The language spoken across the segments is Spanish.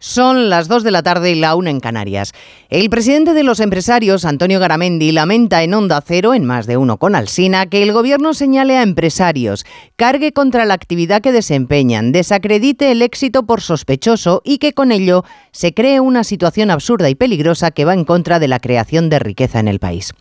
Son las 2 de la tarde y la 1 en Canarias. El presidente de los empresarios, Antonio Garamendi, lamenta en Onda Cero, en más de uno con Alsina, que el gobierno señale a empresarios, cargue contra la actividad que desempeñan, desacredite el éxito por sospechoso y que con ello se cree una situación absurda y peligrosa que va en contra de la creación de riqueza en el país.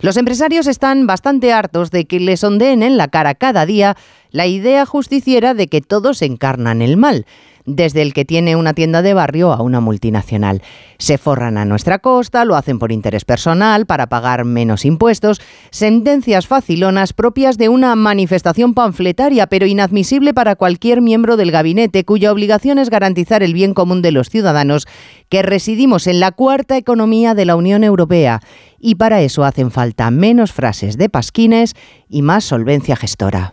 Los empresarios están bastante hartos de que les ondeen en la cara cada día la idea justiciera de que todos encarnan el mal desde el que tiene una tienda de barrio a una multinacional. Se forran a nuestra costa, lo hacen por interés personal, para pagar menos impuestos, sentencias facilonas propias de una manifestación panfletaria, pero inadmisible para cualquier miembro del gabinete cuya obligación es garantizar el bien común de los ciudadanos que residimos en la cuarta economía de la Unión Europea. Y para eso hacen falta menos frases de pasquines y más solvencia gestora.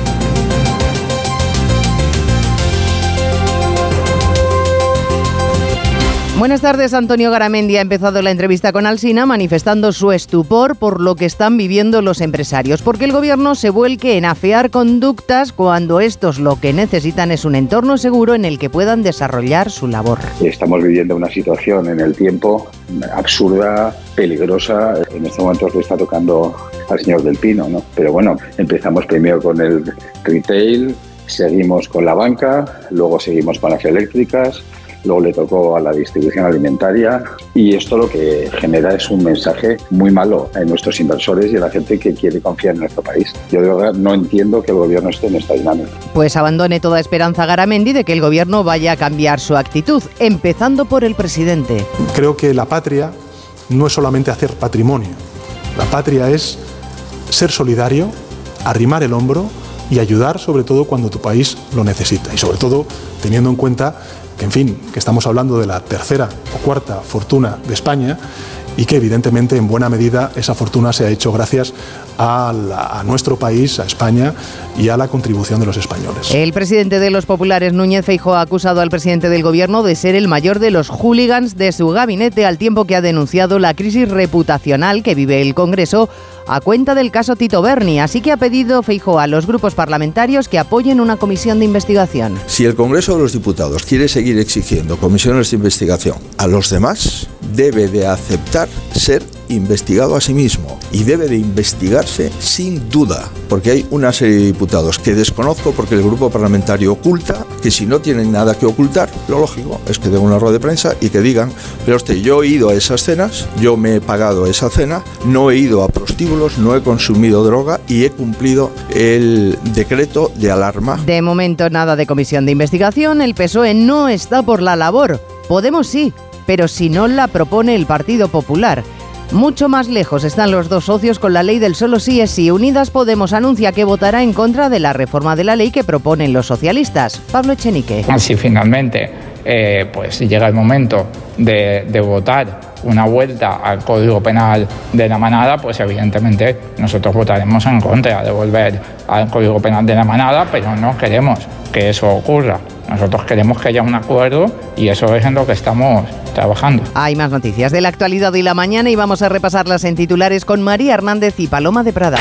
Buenas tardes, Antonio Garamendi ha empezado la entrevista con Alsina manifestando su estupor por lo que están viviendo los empresarios, porque el gobierno se vuelque en afear conductas cuando estos lo que necesitan es un entorno seguro en el que puedan desarrollar su labor. Estamos viviendo una situación en el tiempo absurda, peligrosa. En este momento le está tocando al señor del Pino, ¿no? Pero bueno, empezamos primero con el retail, seguimos con la banca, luego seguimos con las eléctricas, luego le tocó a la distribución alimentaria y esto lo que genera es un mensaje muy malo a nuestros inversores y a la gente que quiere confiar en nuestro país. Yo de verdad no entiendo que el gobierno esté en esta dinámica. Pues abandone toda esperanza Garamendi de que el gobierno vaya a cambiar su actitud, empezando por el presidente. Creo que la patria no es solamente hacer patrimonio, la patria es ser solidario, arrimar el hombro y ayudar sobre todo cuando tu país lo necesita y sobre todo teniendo en cuenta en fin, que estamos hablando de la tercera o cuarta fortuna de España y que evidentemente en buena medida esa fortuna se ha hecho gracias a, nuestro país, a España y a la contribución de los españoles. El presidente de los populares, Núñez Feijóo, ha acusado al presidente del gobierno de ser el mayor de los hooligans de su gabinete al tiempo que ha denunciado la crisis reputacional que vive el Congreso a cuenta del caso Tito Berni, así que ha pedido Feijóo a los grupos parlamentarios que apoyen una comisión de investigación. Si el Congreso de los Diputados quiere seguir exigiendo comisiones de investigación a los demás, debe de aceptar ser investigado a sí mismo y debe de investigarse sin duda, porque hay una serie de diputados que desconozco porque el grupo parlamentario oculta, que si no tienen nada que ocultar, lo lógico es que den una rueda de prensa y que digan, pero usted, yo he ido a esas cenas, yo me he pagado esa cena, no he ido a prostíbulos, no he consumido droga y he cumplido el decreto de alarma. De momento nada de comisión de investigación, el PSOE no está por la labor, Podemos sí, pero si no la propone el Partido Popular. Mucho más lejos están los dos socios con la ley del solo sí es sí. Unidas Podemos anuncia que votará en contra de la reforma de la ley que proponen los socialistas. Pablo Echenique. Si finalmente eh, pues llega el momento de, de votar una vuelta al Código Penal de la Manada, pues evidentemente nosotros votaremos en contra de volver al Código Penal de la Manada, pero no queremos que eso ocurra. Nosotros queremos que haya un acuerdo y eso es en lo que estamos trabajando. Hay más noticias de la actualidad y la mañana y vamos a repasarlas en titulares con María Hernández y Paloma de Prada.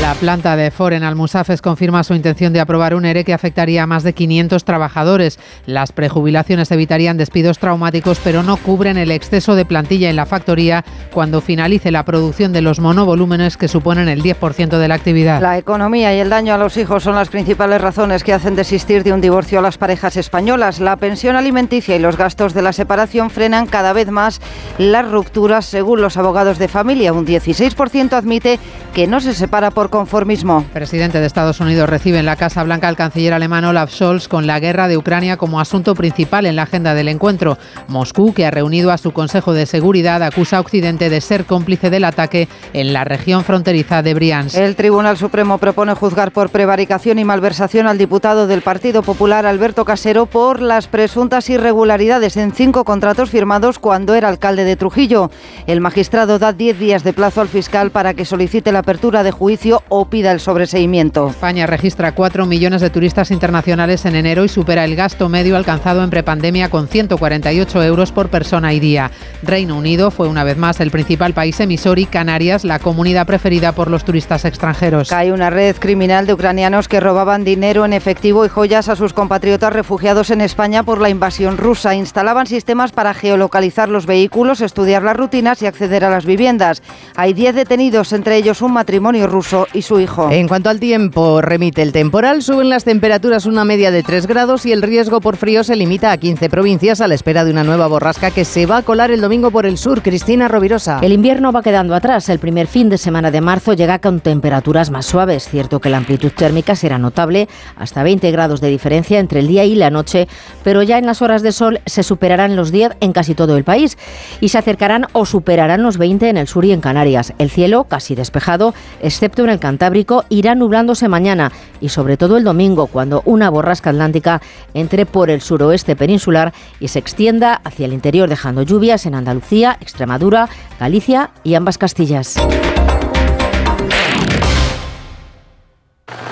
La planta de Foren Almusafes confirma su intención de aprobar un ERE que afectaría a más de 500 trabajadores. Las prejubilaciones evitarían despidos traumáticos, pero no cubren el exceso de plantilla en la factoría cuando finalice la producción de los monovolúmenes que suponen el 10% de la actividad. La economía y el daño a los hijos son las principales razones que hacen desistir de un divorcio a las parejas españolas. La pensión alimenticia y los gastos de la separación frenan cada vez más las rupturas, según los abogados de familia. Un 16% admite que no se separa por conformismo. El presidente de Estados Unidos recibe en la Casa Blanca al canciller alemán Olaf Scholz con la guerra de Ucrania como asunto principal en la agenda del encuentro. Moscú, que ha reunido a su Consejo de Seguridad, acusa a Occidente de ser cómplice del ataque en la región fronteriza de Briansk. El Tribunal Supremo propone juzgar por prevaricación y malversación al diputado del Partido Popular Alberto Casero por las presuntas irregularidades en cinco contratos firmados cuando era alcalde de Trujillo. El magistrado da 10 días de plazo al fiscal para que solicite la apertura de juicio o pida el sobreseimiento. España registra 4 millones de turistas internacionales en enero y supera el gasto medio alcanzado en prepandemia con 148 euros por persona y día. Reino Unido fue una vez más el principal país emisor y Canarias la comunidad preferida por los turistas extranjeros. Hay una red criminal de ucranianos que robaban dinero en efectivo y joyas a sus compatriotas refugiados en España por la invasión rusa. Instalaban sistemas para geolocalizar los vehículos, estudiar las rutinas y acceder a las viviendas. Hay 10 detenidos, entre ellos un matrimonio ruso y su hijo. En cuanto al tiempo, remite el temporal, suben las temperaturas una media de 3 grados y el riesgo por frío se limita a 15 provincias a la espera de una nueva borrasca que se va a colar el domingo por el sur. Cristina Rovirosa. El invierno va quedando atrás. El primer fin de semana de marzo llega con temperaturas más suaves. Cierto que la amplitud térmica será notable, hasta 20 grados de diferencia entre el día y la noche, pero ya en las horas de sol se superarán los 10 en casi todo el país y se acercarán o superarán los 20 en el sur y en Canarias. El cielo casi despejado, excepto en el Cantábrico, irá nublándose mañana y sobre todo el domingo, cuando una borrasca atlántica entre por el suroeste peninsular y se extienda hacia el interior dejando lluvias en Andalucía, Extremadura, Galicia y ambas Castillas.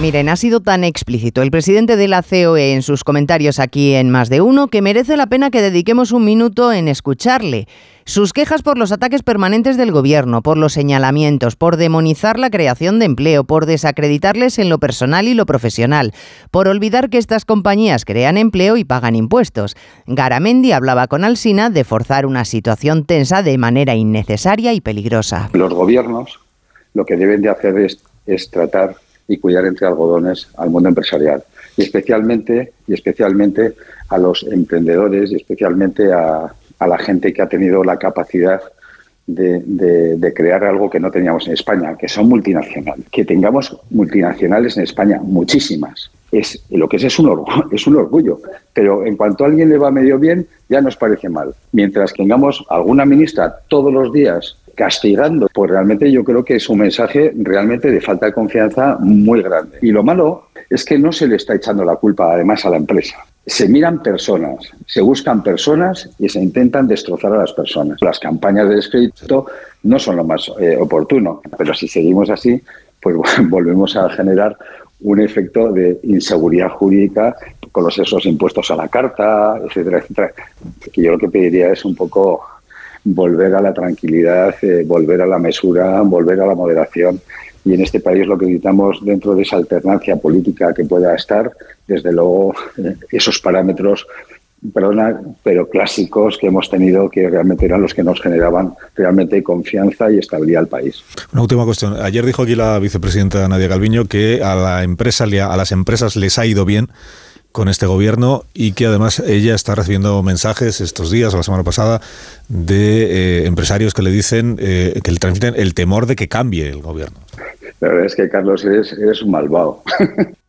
Miren, ha sido tan explícito el presidente de la COE en sus comentarios aquí en Más de Uno que merece la pena que dediquemos un minuto en escucharle. Sus quejas por los ataques permanentes del gobierno, por los señalamientos, por demonizar la creación de empleo, por desacreditarles en lo personal y lo profesional, por olvidar que estas compañías crean empleo y pagan impuestos. Garamendi hablaba con Alsina de forzar una situación tensa de manera innecesaria y peligrosa. Los gobiernos lo que deben de hacer es, es tratar y cuidar entre algodones al mundo empresarial y especialmente y especialmente a los emprendedores y especialmente a, a la gente que ha tenido la capacidad de, de, crear algo que no teníamos en España, que son multinacionales. Que tengamos multinacionales en España, muchísimas. Es, lo que es es un, orgullo, es un orgullo, pero en cuanto a alguien le va medio bien, ya nos parece mal. Mientras tengamos alguna ministra todos los días castigando, pues realmente yo creo que es un mensaje realmente de falta de confianza muy grande. Y lo malo es que no se le está echando la culpa además a la empresa. Se miran personas, se buscan personas y se intentan destrozar a las personas. Las campañas de descrédito no son lo más eh, oportuno, pero si seguimos así, pues volvemos a generar un efecto de inseguridad jurídica con los esos impuestos a la carta, etcétera, etcétera. Que yo lo que pediría es un poco volver a la tranquilidad, eh, volver a la mesura, volver a la moderación. Y en este país lo que necesitamos dentro de esa alternancia política que pueda estar, desde luego, eh, esos parámetros perdona, pero clásicos que hemos tenido que realmente eran los que nos generaban realmente confianza y estabilidad al país. Una última cuestión. Ayer dijo aquí la vicepresidenta Nadia Calviño que a la empresa a las empresas les ha ido bien con este gobierno y que además ella está recibiendo mensajes estos días o la semana pasada de eh, empresarios que le dicen eh, que le transmiten el temor de que cambie el gobierno. La verdad es que Carlos eres, eres un malvado.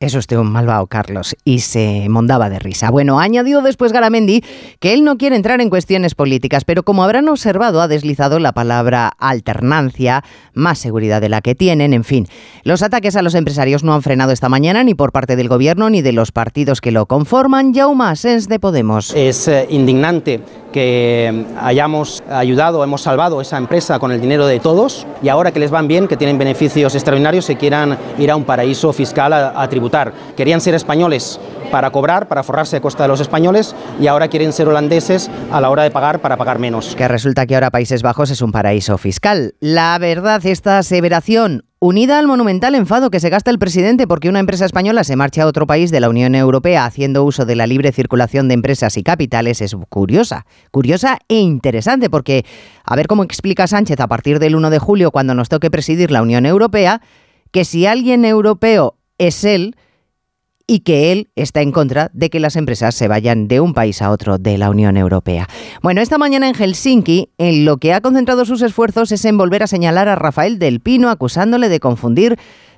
Es usted un malvado, Carlos, y se mondaba de risa. Bueno, ha añadido después Garamendi que él no quiere entrar en cuestiones políticas, pero como habrán observado, ha deslizado la palabra alternancia, más seguridad de la que tienen, en fin. Los ataques a los empresarios no han frenado esta mañana ni por parte del gobierno ni de los partidos que lo conforman. Jaume Sens de Podemos. Es eh, indignante que hayamos ayudado, hemos salvado esa empresa con el dinero de todos y ahora que les van bien, que tienen beneficios extraordinarios, se quieran ir a un paraíso fiscal a, a tributar. Querían ser españoles para cobrar, para forrarse a costa de los españoles y ahora quieren ser holandeses a la hora de pagar para pagar menos. Que resulta que ahora Países Bajos es un paraíso fiscal. La verdad, esta aseveración unida al monumental enfado que se gasta el presidente porque una empresa española se marcha a otro país de la Unión Europea haciendo uso de la libre circulación de empresas y capitales es curiosa, curiosa e interesante porque a ver cómo explica Sánchez a partir del 1 de julio cuando nos toque presidir la Unión Europea que si alguien europeo es él, y que él está en contra de que las empresas se vayan de un país a otro de la Unión Europea. Bueno, esta mañana en Helsinki, en lo que ha concentrado sus esfuerzos es en volver a señalar a Rafael del Pino acusándole de confundir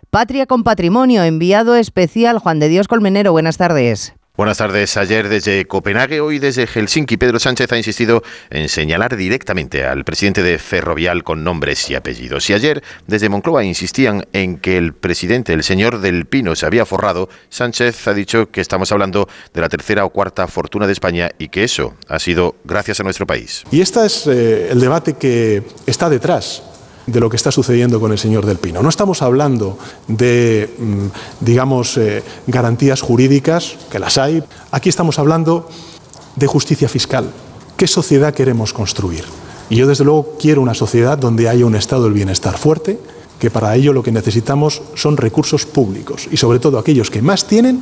patria con patrimonio. Enviado especial Juan de Dios Colmenero, buenas tardes. Buenas tardes. Ayer desde Copenhague, hoy desde Helsinki, Pedro Sánchez ha insistido en señalar directamente al presidente de Ferrovial con nombres y apellidos. Y ayer desde Moncloa insistían en que el presidente, el señor del Pino, se había forrado. Sánchez ha dicho que estamos hablando de la tercera o cuarta fortuna de España y que eso ha sido gracias a nuestro país. Y este es eh, el debate que está detrás de lo que está sucediendo con el señor del Pino. No estamos hablando de, mm, digamos, eh, garantías jurídicas, que las hay. Aquí estamos hablando de justicia fiscal. ¿Qué sociedad queremos construir? Y yo, desde luego, quiero una sociedad donde haya un estado del bienestar fuerte, que para ello lo que necesitamos son recursos públicos y, sobre todo, aquellos que más tienen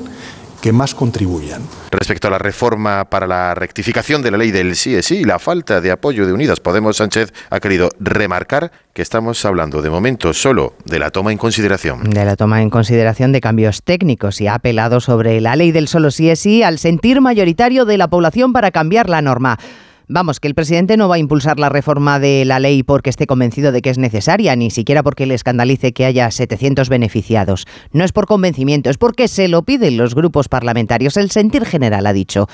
que más contribuyan. Respecto a la reforma para la rectificación de la ley del sí es sí y la falta de apoyo de Unidas Podemos, Sánchez ha querido remarcar que estamos hablando de momento solo de la toma en consideración. De la toma en consideración de cambios técnicos y ha apelado sobre la ley del solo sí es sí al sentir mayoritario de la población para cambiar la norma. Vamos, que el presidente no va a impulsar la reforma de la ley porque esté convencido de que es necesaria, ni siquiera porque le escandalice que haya 700 beneficiados. No es por convencimiento, es porque se lo piden los grupos parlamentarios. El sentir general ha dicho.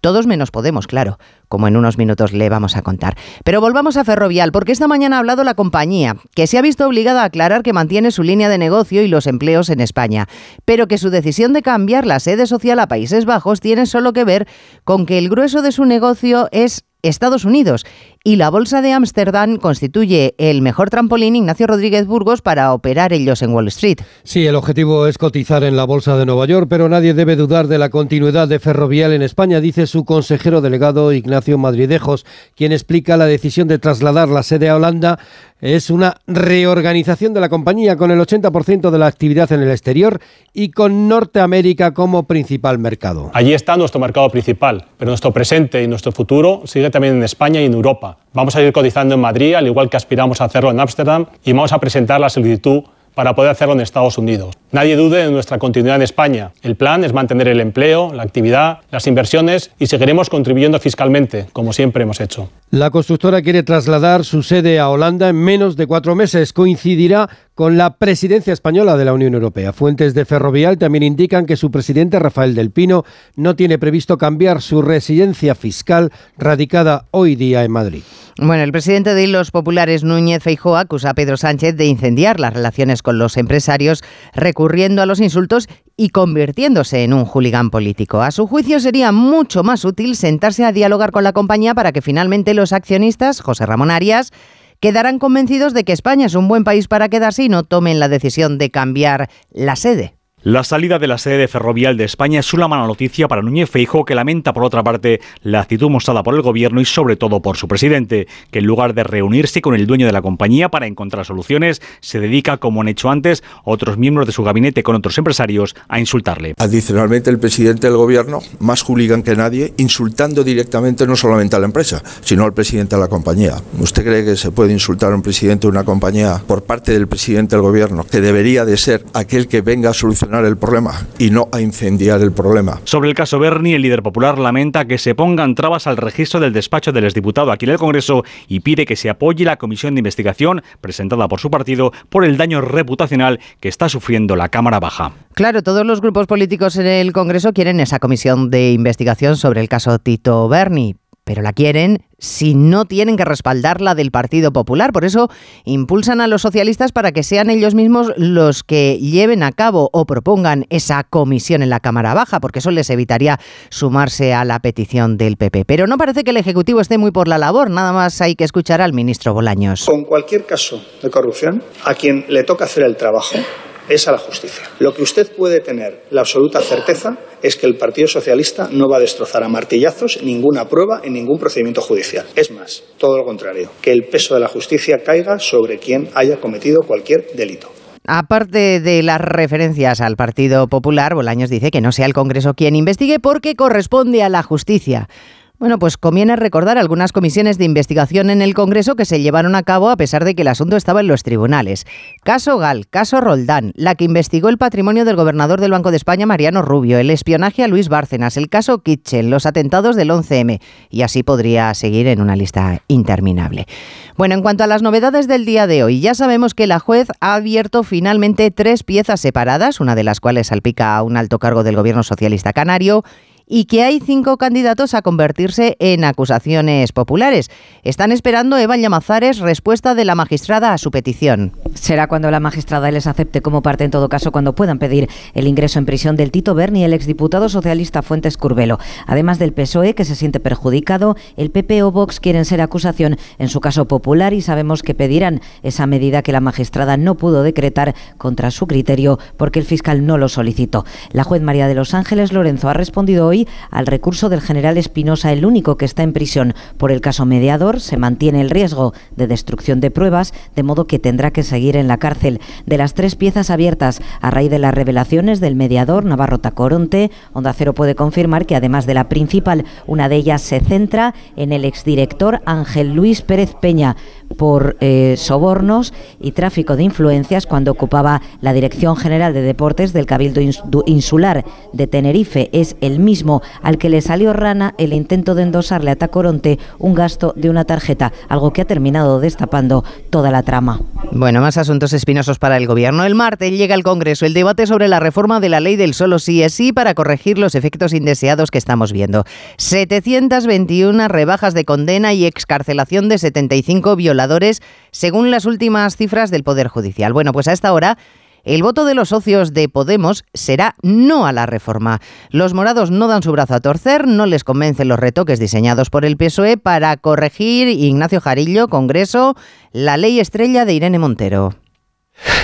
Todos menos Podemos, claro, como en unos minutos le vamos a contar. Pero volvamos a Ferrovial, porque esta mañana ha hablado la compañía, que se ha visto obligada a aclarar que mantiene su línea de negocio y los empleos en España, pero que su decisión de cambiar la sede social a Países Bajos tiene solo que ver con que el grueso de su negocio es Estados Unidos y la Bolsa de Ámsterdam constituye el mejor trampolín Ignacio Rodríguez Burgos para operar ellos en Wall Street. Sí, el objetivo es cotizar en la Bolsa de Nueva York, pero nadie debe dudar de la continuidad de Ferrovial en España, dice su consejero delegado Ignacio Madridejos, quien explica la decisión de trasladar la sede a Holanda es una reorganización de la compañía con el 80% de la actividad en el exterior y con Norteamérica como principal mercado. Allí está nuestro mercado principal, pero nuestro presente y nuestro futuro sigue también en España y en Europa. Vamos a ir cotizando en Madrid, al igual que aspiramos a hacerlo en Ámsterdam, y vamos a presentar la solicitud para poder hacerlo en Estados Unidos. Nadie dude de nuestra continuidad en España. El plan es mantener el empleo, la actividad, las inversiones y seguiremos contribuyendo fiscalmente, como siempre hemos hecho. La constructora quiere trasladar su sede a Holanda en menos de cuatro meses. Coincidirá con la presidencia española de la Unión Europea. Fuentes de Ferrovial también indican que su presidente Rafael del Pino no tiene previsto cambiar su residencia fiscal radicada hoy día en Madrid. Bueno, el presidente de los populares Núñez Feijóo acusa a Pedro Sánchez de incendiar las relaciones con los empresarios recurriendo a los insultos y convirtiéndose en un hooligan político. A su juicio sería mucho más útil sentarse a dialogar con la compañía para que finalmente los accionistas, José Ramón Arias, quedarán convencidos de que España es un buen país para quedarse y no tomen la decisión de cambiar la sede. La salida de la sede de Ferrovial de España es una mala noticia para Núñez Feijóo, que lamenta por otra parte la actitud mostrada por el gobierno y sobre todo por su presidente, que en lugar de reunirse con el dueño de la compañía para encontrar soluciones, se dedica, como han hecho antes otros miembros de su gabinete con otros empresarios, a insultarle. Adicionalmente, el presidente del gobierno, más hooligan que nadie, insultando directamente no solamente a la empresa, sino al presidente de la compañía. ¿Usted cree que se puede insultar a un presidente de una compañía por parte del presidente del gobierno, que debería de ser aquel que venga a solucionar solucionar el problema y no a incendiar el problema. Sobre el caso Bernie, el líder popular lamenta que se pongan trabas al registro del despacho del exdiputado aquí en el Congreso y pide que se apoye la comisión de investigación presentada por su partido por el daño reputacional que está sufriendo la Cámara Baja. Claro, todos los grupos políticos en el Congreso quieren esa comisión de investigación sobre el caso Tito Berni, pero la quieren si no tienen que respaldar la del Partido Popular. Por eso impulsan a los socialistas para que sean ellos mismos los que lleven a cabo o propongan esa comisión en la Cámara Baja, porque eso les evitaría sumarse a la petición del PP. Pero no parece que el Ejecutivo esté muy por la labor, nada más hay que escuchar al ministro Bolaños. Con cualquier caso de corrupción, a quien le toca hacer el trabajo es a la justicia. Lo que usted puede tener la absoluta certeza es que el Partido Socialista no va a destrozar a martillazos ninguna prueba en ningún procedimiento judicial. Es más, todo lo contrario, que el peso de la justicia caiga sobre quien haya cometido cualquier delito. Aparte de las referencias al Partido Popular, Bolaños dice que no sea el Congreso quien investigue porque corresponde a la justicia. Bueno, pues conviene recordar algunas comisiones de investigación en el Congreso que se llevaron a cabo a pesar de que el asunto estaba en los tribunales. Caso Gal, caso Roldán, la que investigó el patrimonio del gobernador del Banco de España, Mariano Rubio, el espionaje a Luis Bárcenas, el caso Kitchen, los atentados del 11M, y así podría seguir en una lista interminable. Bueno, en cuanto a las novedades del día de hoy, ya sabemos que la juez ha abierto finalmente tres piezas separadas, una de las cuales salpica a un alto cargo del gobierno socialista canario, y que hay cinco candidatos a convertirse en acusaciones populares. Están esperando Eva Llamazares respuesta de la magistrada a su petición. Será cuando la magistrada les acepte como parte, en todo caso, cuando puedan pedir el ingreso en prisión del Tito Berni, el exdiputado socialista Fuentes Curbelo. Además del PSOE, que se siente perjudicado, el PP o Vox quieren ser acusación, en su caso popular, y sabemos que pedirán esa medida que la magistrada no pudo decretar contra su criterio porque el fiscal no lo solicitó. La juez María de los Ángeles Lorenzo ha respondido hoy al recurso del general Espinosa, el único que está en prisión por el caso mediador. Se mantiene el riesgo de destrucción de pruebas, de modo que tendrá que seguir en la cárcel. De las tres piezas abiertas a raíz de las revelaciones del mediador Navarro Tacoronte, Onda Cero puede confirmar que además de la principal, una de ellas se centra en el exdirector Ángel Luis Pérez Peña por eh, sobornos y tráfico de influencias cuando ocupaba la Dirección General de Deportes del Cabildo Insular de Tenerife. Es el mismo al que le salió rana el intento de endosarle a Tacoronte un gasto de una tarjeta, algo que ha terminado destapando toda la trama. Bueno, más asuntos espinosos para el Gobierno. El martes llega al Congreso el debate sobre la reforma de la ley del solo sí es sí para corregir los efectos indeseados que estamos viendo. 721 rebajas de condena y excarcelación de 75 violadores, según las últimas cifras del Poder Judicial. Bueno, pues a esta hora el voto de los socios de Podemos será no a la reforma. Los morados no dan su brazo a torcer, no les convencen los retoques diseñados por el PSOE para corregir Ignacio Jarillo, Congreso, la ley estrella de Irene Montero.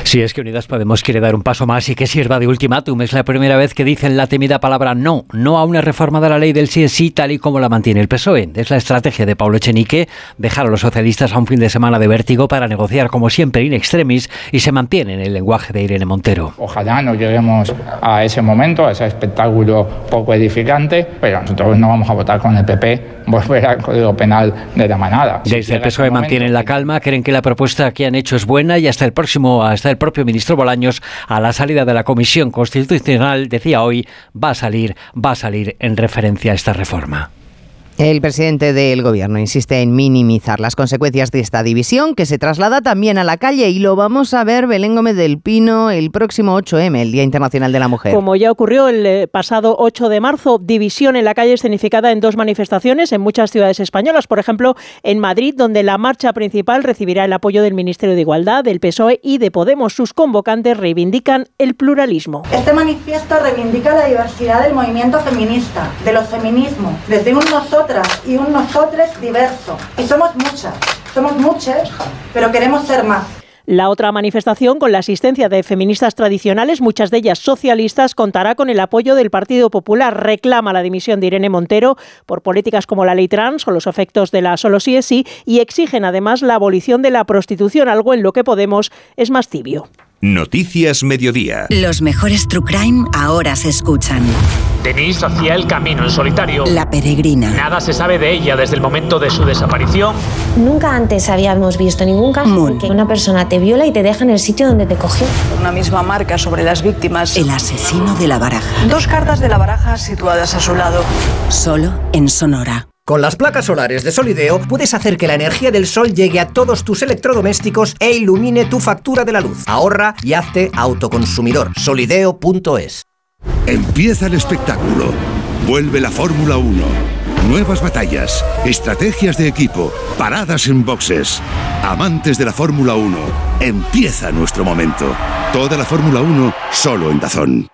Si es que Unidas Podemos quiere dar un paso más y que sirva de ultimátum. Es la primera vez que dicen la temida palabra no, no a una reforma de la ley del sí sí tal y como la mantiene el PSOE. Es la estrategia de Pablo Echenique dejar a los socialistas a un fin de semana de vértigo para negociar como siempre in extremis y se mantiene en el lenguaje de Irene Montero. Ojalá no lleguemos a ese momento, a ese espectáculo poco edificante, pero nosotros no vamos a votar con el PP volver al Código Penal de la manada. Desde el PSOE mantienen la calma, creen que la propuesta que han hecho es buena y hasta el próximo hasta el propio ministro Bolaños, a la salida de la Comisión Constitucional, decía hoy, va a salir, va a salir en referencia a esta reforma. El presidente del gobierno insiste en minimizar las consecuencias de esta división que se traslada también a la calle y lo vamos a ver Belén Gómez del Pino el próximo 8M, el Día Internacional de la Mujer. Como ya ocurrió el eh, pasado 8 de marzo, división en la calle escenificada en dos manifestaciones en muchas ciudades españolas, por ejemplo en Madrid, donde la marcha principal recibirá el apoyo del Ministerio de Igualdad, del PSOE y de Podemos. Sus convocantes reivindican el pluralismo. Este manifiesto reivindica la diversidad del movimiento feminista, de los feminismos, desde un nosotros y un nosotros diverso. Y somos muchas, somos muchas, pero queremos ser más. La otra manifestación, con la asistencia de feministas tradicionales, muchas de ellas socialistas, contará con el apoyo del Partido Popular. Reclama la dimisión de Irene Montero por políticas como la ley trans o los efectos de la solo sí es sí y exigen además la abolición de la prostitución, algo en lo que Podemos es más tibio. Noticias Mediodía. Los mejores True Crime ahora se escuchan. Denise hacía el camino en solitario. La peregrina. Nada se sabe de ella desde el momento de su desaparición. Nunca antes habíamos visto ningún caso en que una persona te viola y te deja en el sitio donde te cogió. Una misma marca sobre las víctimas. El asesino de la baraja. Dos cartas de la baraja situadas a su lado. Solo en Sonora. Con las placas solares de Solideo puedes hacer que la energía del sol llegue a todos tus electrodomésticos e ilumine tu factura de la luz. Ahorra y hazte autoconsumidor. Solideo.es. Empieza el espectáculo. Vuelve la Fórmula 1. Nuevas batallas, estrategias de equipo, paradas en boxes. Amantes de la Fórmula 1, empieza nuestro momento. Toda la Fórmula 1 solo en Dazón.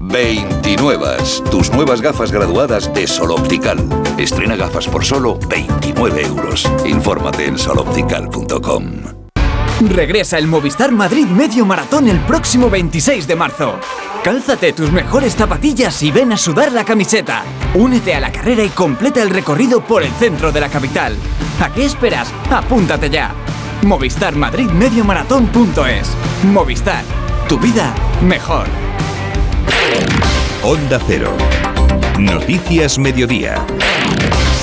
29. Tus nuevas gafas graduadas de Sol Optical. Estrena gafas por solo 29 euros. Infórmate en soloptical.com. Regresa el Movistar Madrid Medio Maratón el próximo 26 de marzo. Cálzate tus mejores zapatillas y ven a sudar la camiseta. Únete a la carrera y completa el recorrido por el centro de la capital. ¿A qué esperas? Apúntate ya. Movistar Madrid Medio Maratón.es. Movistar. Tu vida mejor. Onda Cero. Noticias Mediodía.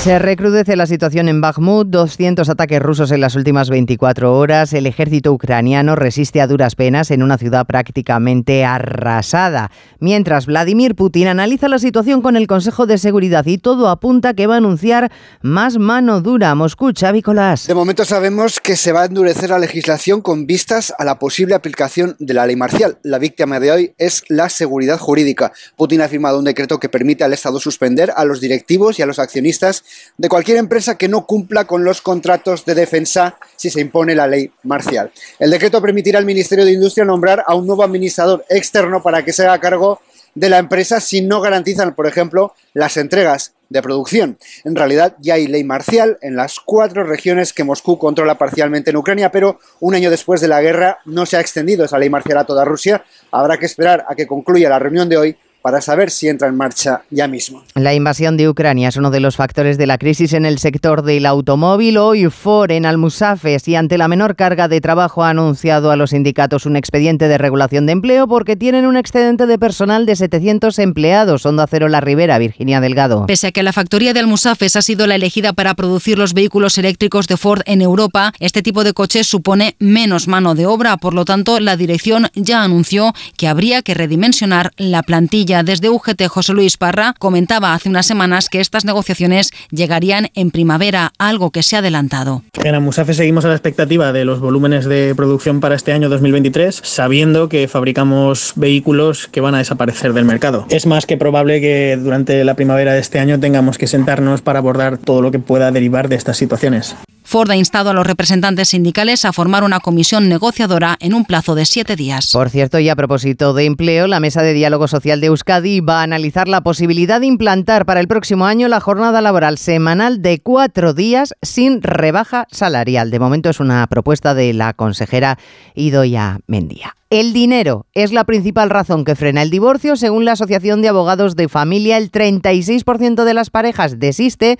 Se recrudece la situación en Bakhmut, 200 ataques rusos en las últimas 24 horas. El ejército ucraniano resiste a duras penas en una ciudad prácticamente arrasada. Mientras Vladimir Putin analiza la situación con el Consejo de Seguridad y todo apunta que va a anunciar más mano dura. Moscú, Xavi Colás. De momento sabemos que se va a endurecer la legislación con vistas a la posible aplicación de la ley marcial. La víctima de hoy es la seguridad jurídica. Putin ha firmado un decreto que permite al Estado suspender a los directivos y a los accionistas de cualquier empresa que no cumpla con los contratos de defensa si se impone la ley marcial. El decreto permitirá al Ministerio de Industria nombrar a un nuevo administrador externo para que se haga cargo de la empresa si no garantizan, por ejemplo, las entregas de producción. En realidad ya hay ley marcial en las cuatro regiones que Moscú controla parcialmente en Ucrania, pero un año después de la guerra no se ha extendido esa ley marcial a toda Rusia. Habrá que esperar a que concluya la reunión de hoy para saber si entra en marcha ya mismo. La invasión de Ucrania es uno de los factores de la crisis en el sector del automóvil. Hoy Ford en Almusafes y ante la menor carga de trabajo ha anunciado a los sindicatos un expediente de regulación de empleo porque tienen un excedente de personal de 700 empleados. Onda Cero La Ribera, Virginia Delgado. Pese a que la factoría de Almusafes ha sido la elegida para producir los vehículos eléctricos de Ford en Europa, este tipo de coches supone menos mano de obra. Por lo tanto, la dirección ya anunció que habría que redimensionar la plantilla desde UGT, José Luis Parra comentaba hace unas semanas que estas negociaciones llegarían en primavera, algo que se ha adelantado. En Amusafe seguimos a la expectativa de los volúmenes de producción para este año 2023, sabiendo que fabricamos vehículos que van a desaparecer del mercado. Es más que probable que durante la primavera de este año tengamos que sentarnos para abordar todo lo que pueda derivar de estas situaciones. Ford ha instado a los representantes sindicales a formar una comisión negociadora en un plazo de siete días. Por cierto, y a propósito de empleo, la Mesa de Diálogo Social de Euskadi va a analizar la posibilidad de implantar para el próximo año la jornada laboral semanal de cuatro días sin rebaja salarial. De momento es una propuesta de la consejera Idoya Mendía. El dinero es la principal razón que frena el divorcio. Según la Asociación de Abogados de Familia, el 36% de las parejas desiste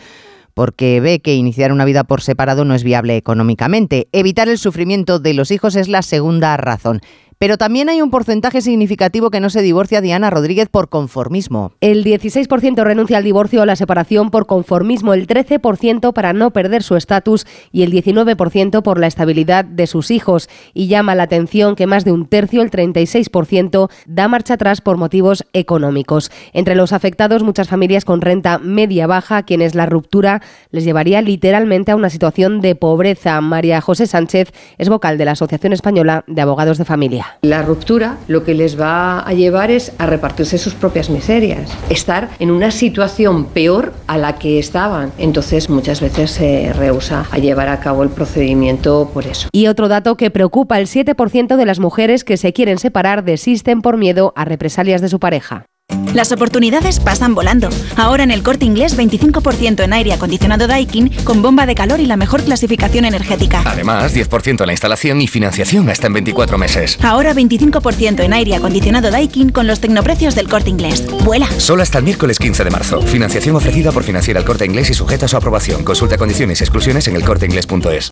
porque ve que iniciar una vida por separado no es viable económicamente. Evitar el sufrimiento de los hijos es la segunda razón. Pero también hay un porcentaje significativo que no se divorcia Diana Rodríguez por conformismo. El 16% renuncia al divorcio o la separación por conformismo, el 13% para no perder su estatus y el 19% por la estabilidad de sus hijos. Y llama la atención que más de un tercio, el 36%, da marcha atrás por motivos económicos. Entre los afectados, muchas familias con renta media-baja, quienes la ruptura les llevaría literalmente a una situación de pobreza. María José Sánchez es vocal de la Asociación Española de Abogados de Familia. La ruptura lo que les va a llevar es a repartirse sus propias miserias, estar en una situación peor a la que estaban. Entonces muchas veces se rehúsa a llevar a cabo el procedimiento por eso. Y otro dato que preocupa, el 7% de las mujeres que se quieren separar desisten por miedo a represalias de su pareja. Las oportunidades pasan volando. Ahora en el corte inglés 25% en aire acondicionado Daikin con bomba de calor y la mejor clasificación energética. Además, 10% en la instalación y financiación hasta en 24 meses. Ahora 25% en aire acondicionado Daikin con los tecnoprecios del corte inglés. ¡Vuela! Solo hasta el miércoles 15 de marzo. Financiación ofrecida por Financiera el corte inglés y sujeta a su aprobación. Consulta condiciones y exclusiones en elcorteinglés.es.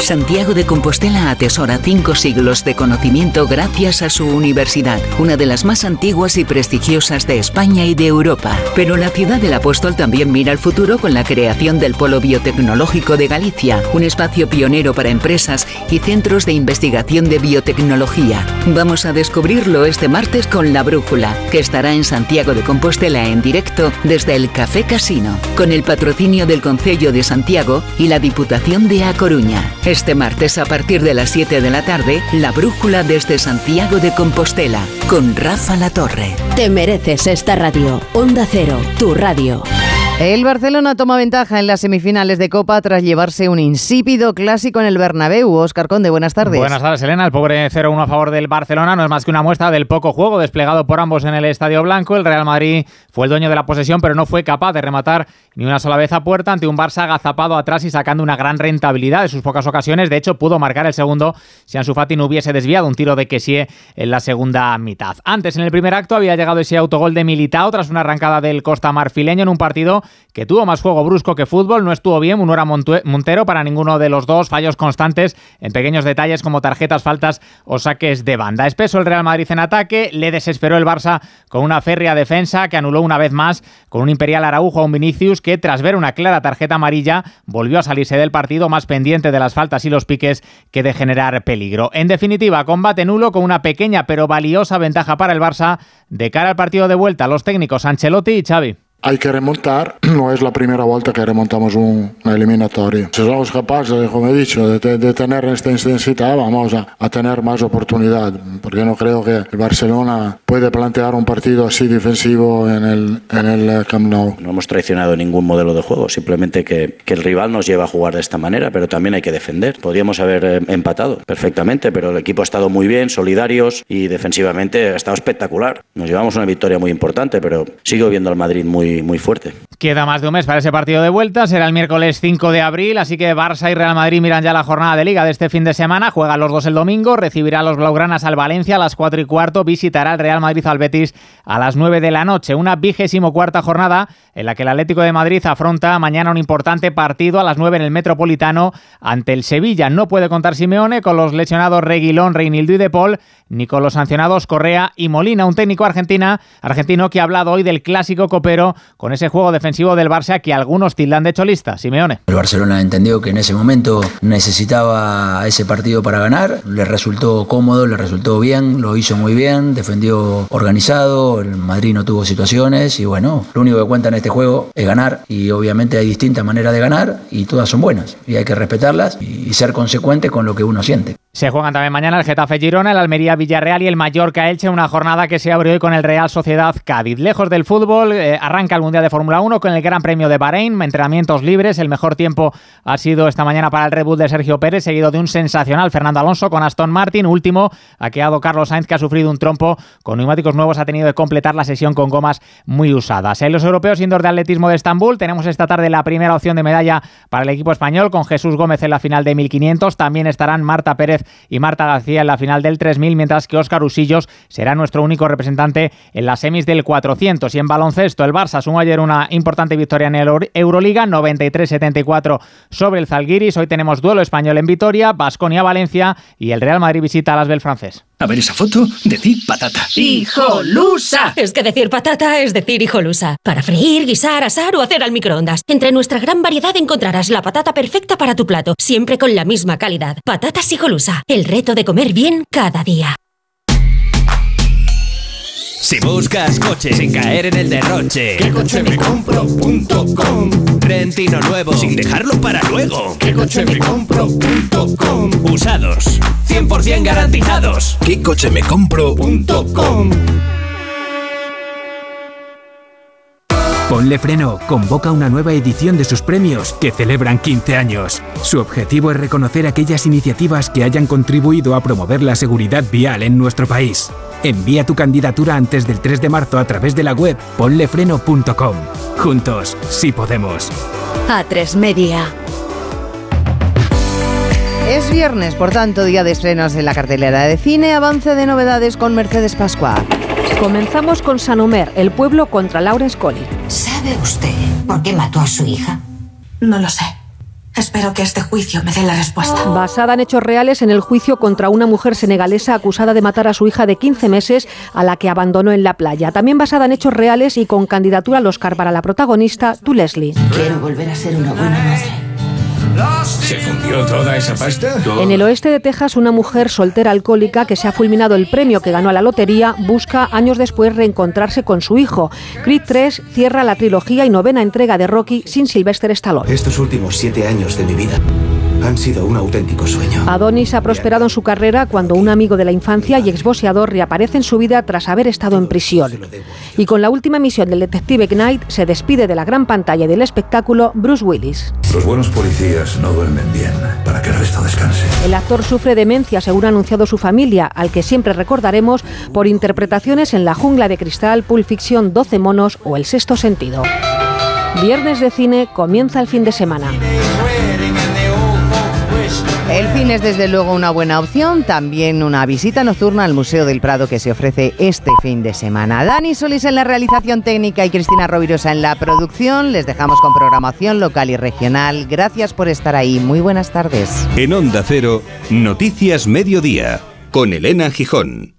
Santiago de Compostela atesora cinco siglos de conocimiento gracias a su universidad, una de las más antiguas y prestigiosas de España y de Europa. Pero la ciudad del apóstol también mira al futuro con la creación del Polo Biotecnológico de Galicia, un espacio pionero para empresas y centros de investigación de biotecnología. Vamos a descubrirlo este martes con La Brújula, que estará en Santiago de Compostela en directo desde el Café Casino, con el patrocinio del Concello de Santiago y la Diputación de A Coruña. Este martes a partir de las 7 de la tarde, La Brújula desde Santiago de Compostela, con Rafa La Torre. Te mereces esta radio. Onda Cero, tu radio. El Barcelona toma ventaja en las semifinales de Copa tras llevarse un insípido clásico en el Bernabéu. Oscar Conde, buenas tardes. Buenas tardes, Elena. El pobre 0-1 a favor del Barcelona no es más que una muestra del poco juego desplegado por ambos en el Estadio Blanco. El Real Madrid fue el dueño de la posesión, pero no fue capaz de rematar ni una sola vez a puerta ante un Barça agazapado atrás y sacando una gran rentabilidad de sus pocas ocasiones. De hecho, pudo marcar el segundo si Ansu Fati no hubiese desviado un tiro de Kessie en la segunda mitad. Antes, en el primer acto, había llegado ese autogol de Militao tras una arrancada del Costa Marfileño en un partido que tuvo más juego brusco que fútbol, no estuvo bien Munora Montero para ninguno de los dos, fallos constantes en pequeños detalles como tarjetas, faltas o saques de banda. Espeso el Real Madrid en ataque, le desesperó el Barça con una férrea defensa que anuló una vez más con un Imperial Araujo a un Vinicius que tras ver una clara tarjeta amarilla volvió a salirse del partido más pendiente de las faltas y los piques que de generar peligro. En definitiva, combate nulo con una pequeña pero valiosa ventaja para el Barça de cara al partido de vuelta. Los técnicos Ancelotti y Xavi. Hay que remontar, no es la primera vuelta que remontamos un, una eliminatoria. Si somos capaces, como he dicho, de, de tener esta intensidad, vamos a, a, tener más oportunidad, porque no creo que el Barcelona puede plantear un partido así defensivo en el, en el Camp Nou. No hemos traicionado ningún modelo de juego, simplemente que, que el rival nos lleva a jugar de esta manera, pero también hay que defender. Podríamos haber eh, empatado perfectamente, pero el equipo ha estado muy bien, solidarios y defensivamente ha estado espectacular. Nos llevamos una victoria muy importante, pero sigo viendo al Madrid muy muy, fuerte. Queda más de un mes para ese partido de vuelta, será el miércoles 5 de abril, así que Barça y Real Madrid miran ya la jornada de liga de este fin de semana, juegan los dos el domingo, recibirá a los Blaugranas al Valencia a las 4 y cuarto, visitará al Real Madrid al Betis a las 9 de la noche, una vigésimo cuarta jornada en la que el Atlético de Madrid afronta mañana un importante partido a las 9 en el Metropolitano ante el Sevilla. No puede contar Simeone con los lesionados Reguilón, Reinildo y De ni con los sancionados Correa y Molina, un técnico argentina, argentino que ha hablado hoy del clásico copero con ese juego defensivo del Barça que algunos tildan de cholista. Simeone. El Barcelona entendió que en ese momento necesitaba ese partido para ganar, le resultó cómodo, le resultó bien, lo hizo muy bien, defendió organizado, el Madrid no tuvo situaciones y bueno, lo único que cuenta en este juego es ganar y obviamente hay distintas maneras de ganar y todas son buenas y hay que respetarlas y ser consecuente con lo que uno siente. Se juegan también mañana el Getafe Girona, el Almería Villarreal y el Mallorca Elche, una jornada que se abre hoy con el Real Sociedad Cádiz. Lejos del fútbol, eh, arranca el Mundial de Fórmula 1 con el Gran Premio de Bahrein, entrenamientos libres. El mejor tiempo ha sido esta mañana para el Red Bull de Sergio Pérez, seguido de un sensacional Fernando Alonso con Aston Martin. Último ha quedado Carlos Sainz, que ha sufrido un trompo con neumáticos nuevos, ha tenido que completar la sesión con gomas muy usadas. En los europeos indoor de atletismo de Estambul tenemos esta tarde la primera opción de medalla para el equipo español con Jesús Gómez en la final de 1500. También estarán Marta Pérez y Marta García en la final del 3000, mientras que Óscar Usillos será nuestro único representante en las semis del 400. Y en baloncesto, el Barça ayer una importante victoria en el Euroliga, 93-74 sobre el Zalgiris. Hoy tenemos duelo español en Vitoria, Basconia Valencia y el Real Madrid visita a las Bel francés. A ver esa foto, decir patata. ¡Hijolusa! Es que decir patata es decir hijolusa. Para freír, guisar, asar o hacer al microondas. Entre nuestra gran variedad encontrarás la patata perfecta para tu plato, siempre con la misma calidad. Patatas hijolusa. El reto de comer bien cada día. Si buscas coche sin caer en el derroche, ¿qué coche me compro.com? Rentino nuevo sin dejarlo para luego, ¿qué coche me compro.com? Usados, 100% garantizados, ¿qué coche me compro.com? Ponle Freno convoca una nueva edición de sus premios que celebran 15 años. Su objetivo es reconocer aquellas iniciativas que hayan contribuido a promover la seguridad vial en nuestro país. Envía tu candidatura antes del 3 de marzo a través de la web ponlefreno.com. Juntos, sí podemos. A3 Media. Es viernes, por tanto, día de estrenos en la cartelera de cine, avance de novedades con Mercedes Pascua. Comenzamos con Sanomer, el pueblo contra Laura Scully. ¿Sabe usted por qué mató a su hija? No lo sé. Espero que este juicio me dé la respuesta. Basada en hechos reales en el juicio contra una mujer senegalesa acusada de matar a su hija de 15 meses a la que abandonó en la playa. También basada en hechos reales y con candidatura al Oscar para la protagonista, tú Leslie. Quiero volver a ser una buena madre. ¿Se fundió toda esa pasta? En el oeste de Texas, una mujer soltera alcohólica que se ha fulminado el premio que ganó a la lotería busca años después reencontrarse con su hijo. Creed 3 cierra la trilogía y novena entrega de Rocky sin Sylvester Stallone. Estos últimos siete años de mi vida han sido un auténtico sueño. Adonis ha prosperado en su carrera cuando un amigo de la infancia y exboxeador reaparece en su vida tras haber estado en prisión. Y con la última misión del detective Knight se despide de la gran pantalla y del espectáculo Bruce Willis. Los buenos policías no duermen bien para que el resto descanse. El actor sufre demencia, según ha anunciado su familia, al que siempre recordaremos por interpretaciones en La jungla de cristal, Pulp Fiction, 12 monos o El sexto sentido. Viernes de cine comienza el fin de semana. El cine es desde luego una buena opción, también una visita nocturna al Museo del Prado que se ofrece este fin de semana. Dani Solís en la realización técnica y Cristina Rovirosa en la producción. Les dejamos con programación local y regional. Gracias por estar ahí. Muy buenas tardes. En Onda Cero, Noticias Mediodía, con Elena Gijón.